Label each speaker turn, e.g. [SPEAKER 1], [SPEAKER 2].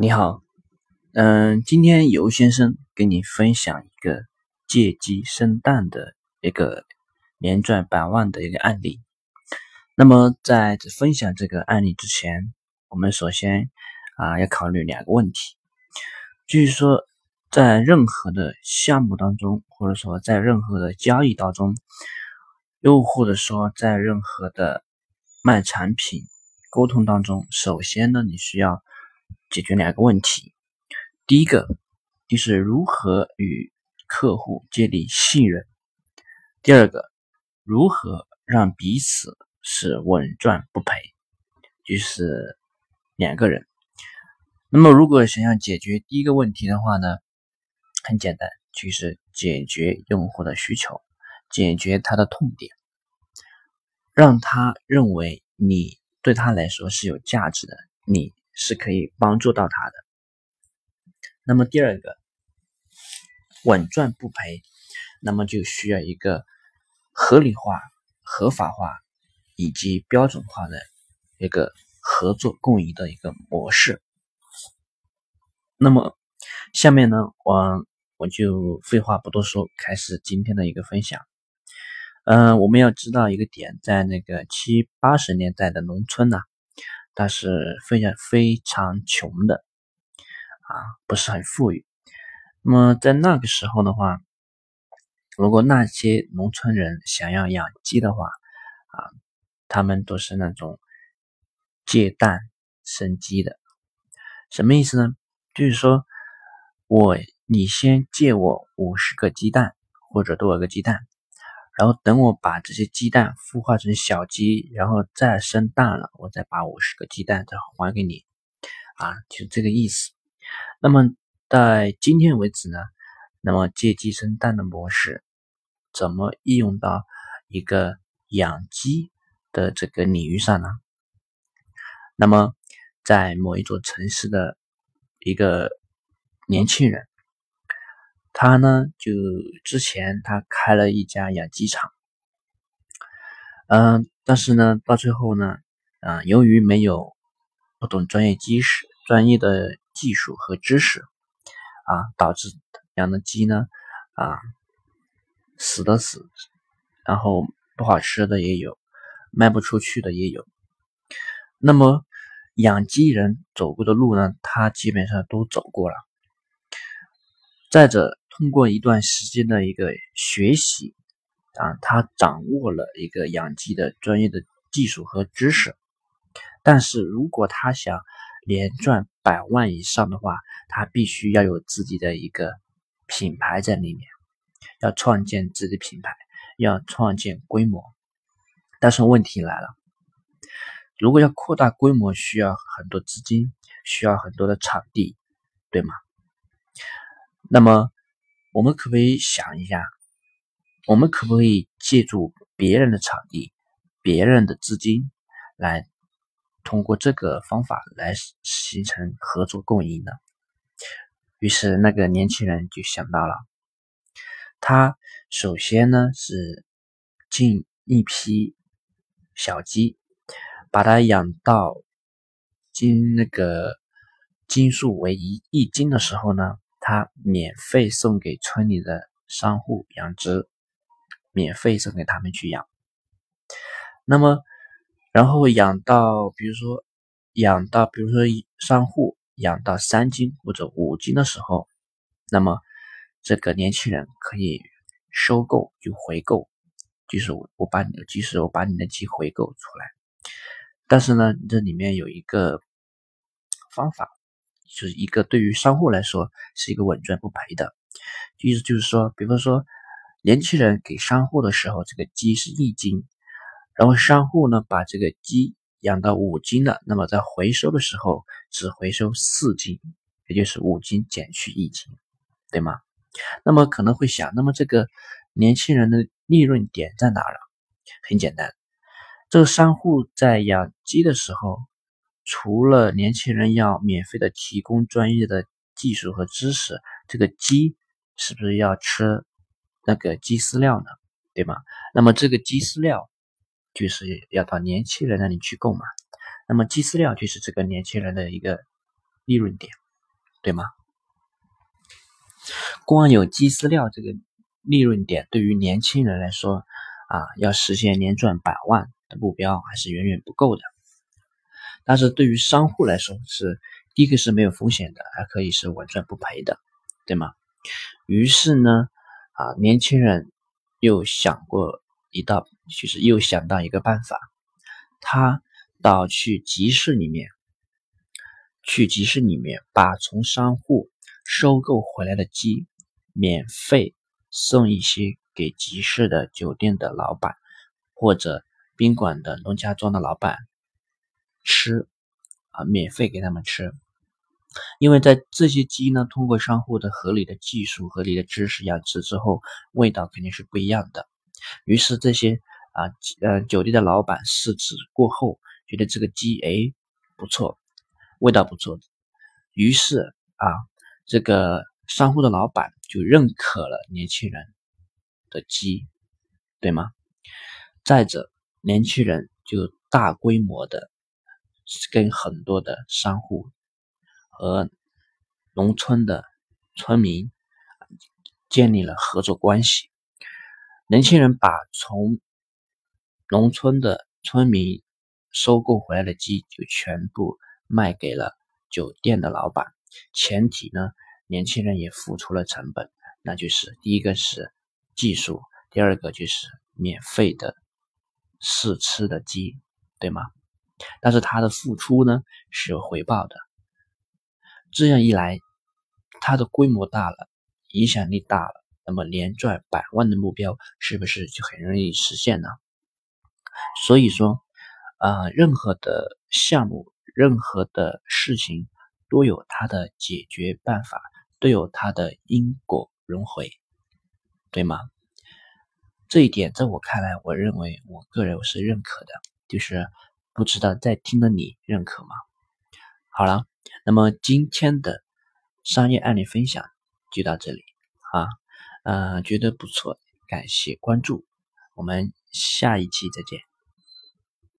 [SPEAKER 1] 你好，嗯，今天尤先生跟你分享一个借鸡生蛋的一个年赚百万的一个案例。那么在分享这个案例之前，我们首先啊要考虑两个问题，就是说在任何的项目当中，或者说在任何的交易当中，又或者说在任何的卖产品沟通当中，首先呢，你需要。解决两个问题，第一个就是如何与客户建立信任；第二个，如何让彼此是稳赚不赔，就是两个人。那么，如果想要解决第一个问题的话呢，很简单，就是解决用户的需求，解决他的痛点，让他认为你对他来说是有价值的，你。是可以帮助到他的。那么第二个，稳赚不赔，那么就需要一个合理化、合法化以及标准化的一个合作共赢的一个模式。那么下面呢，我我就废话不多说，开始今天的一个分享。嗯，我们要知道一个点，在那个七八十年代的农村呢。但是非常非常穷的啊，不是很富裕。那么在那个时候的话，如果那些农村人想要养鸡的话啊，他们都是那种借蛋生鸡的。什么意思呢？就是说我你先借我五十个鸡蛋或者多少个鸡蛋。然后等我把这些鸡蛋孵化成小鸡，然后再生蛋了，我再把五十个鸡蛋再还给你，啊，就这个意思。那么在今天为止呢，那么借鸡生蛋的模式怎么应用到一个养鸡的这个领域上呢？那么在某一座城市的一个年轻人。他呢，就之前他开了一家养鸡场，嗯，但是呢，到最后呢，啊，由于没有不懂专业知识、专业的技术和知识，啊，导致养的鸡呢，啊，死的死，然后不好吃的也有，卖不出去的也有。那么养鸡人走过的路呢，他基本上都走过了。再者，通过一段时间的一个学习，啊，他掌握了一个养鸡的专业的技术和知识。但是如果他想连赚百万以上的话，他必须要有自己的一个品牌在里面，要创建自己的品牌，要创建规模。但是问题来了，如果要扩大规模，需要很多资金，需要很多的场地，对吗？那么。我们可不可以想一下，我们可不可以借助别人的场地、别人的资金，来通过这个方法来形成合作共赢呢？于是那个年轻人就想到了，他首先呢是进一批小鸡，把它养到斤那个斤数为一一斤的时候呢。他免费送给村里的商户养殖，免费送给他们去养。那么，然后养到，比如说养到，比如说商户养到三斤或者五斤的时候，那么这个年轻人可以收购就回购，就是我我把你的，即使我把你的鸡回购出来，但是呢，这里面有一个方法。就是一个对于商户来说是一个稳赚不赔的，意思就是说，比方说年轻人给商户的时候，这个鸡是一斤，然后商户呢把这个鸡养到五斤了，那么在回收的时候只回收四斤，也就是五斤减去一斤，对吗？那么可能会想，那么这个年轻人的利润点在哪了？很简单，这个商户在养鸡的时候。除了年轻人要免费的提供专业的技术和知识，这个鸡是不是要吃那个鸡饲料呢？对吗？那么这个鸡饲料就是要到年轻人那里去购买，那么鸡饲料就是这个年轻人的一个利润点，对吗？光有鸡饲料这个利润点，对于年轻人来说啊，要实现年赚百万的目标还是远远不够的。但是对于商户来说，是第一个是没有风险的，还可以是稳赚不赔的，对吗？于是呢，啊，年轻人又想过一道，就是又想到一个办法，他到去集市里面，去集市里面把从商户收购回来的鸡免费送一些给集市的酒店的老板或者宾馆的农家庄的老板吃，啊，免费给他们吃。因为在这些鸡呢，通过商户的合理的技术、合理的知识养殖之后，味道肯定是不一样的。于是这些啊呃酒店的老板试吃过后，觉得这个鸡哎不错，味道不错，于是啊这个商户的老板就认可了年轻人的鸡，对吗？再者，年轻人就大规模的跟很多的商户。和农村的村民建立了合作关系。年轻人把从农村的村民收购回来的鸡，就全部卖给了酒店的老板。前提呢，年轻人也付出了成本，那就是第一个是技术，第二个就是免费的试吃的鸡，对吗？但是他的付出呢是有回报的。这样一来，他的规模大了，影响力大了，那么年赚百万的目标是不是就很容易实现呢？所以说，啊，任何的项目，任何的事情都有它的解决办法，都有它的因果轮回，对吗？这一点在我看来，我认为我个人是认可的，就是不知道在听的你认可吗？好了。那么今天的商业案例分享就到这里啊，呃，觉得不错，感谢关注，我们下一期再见。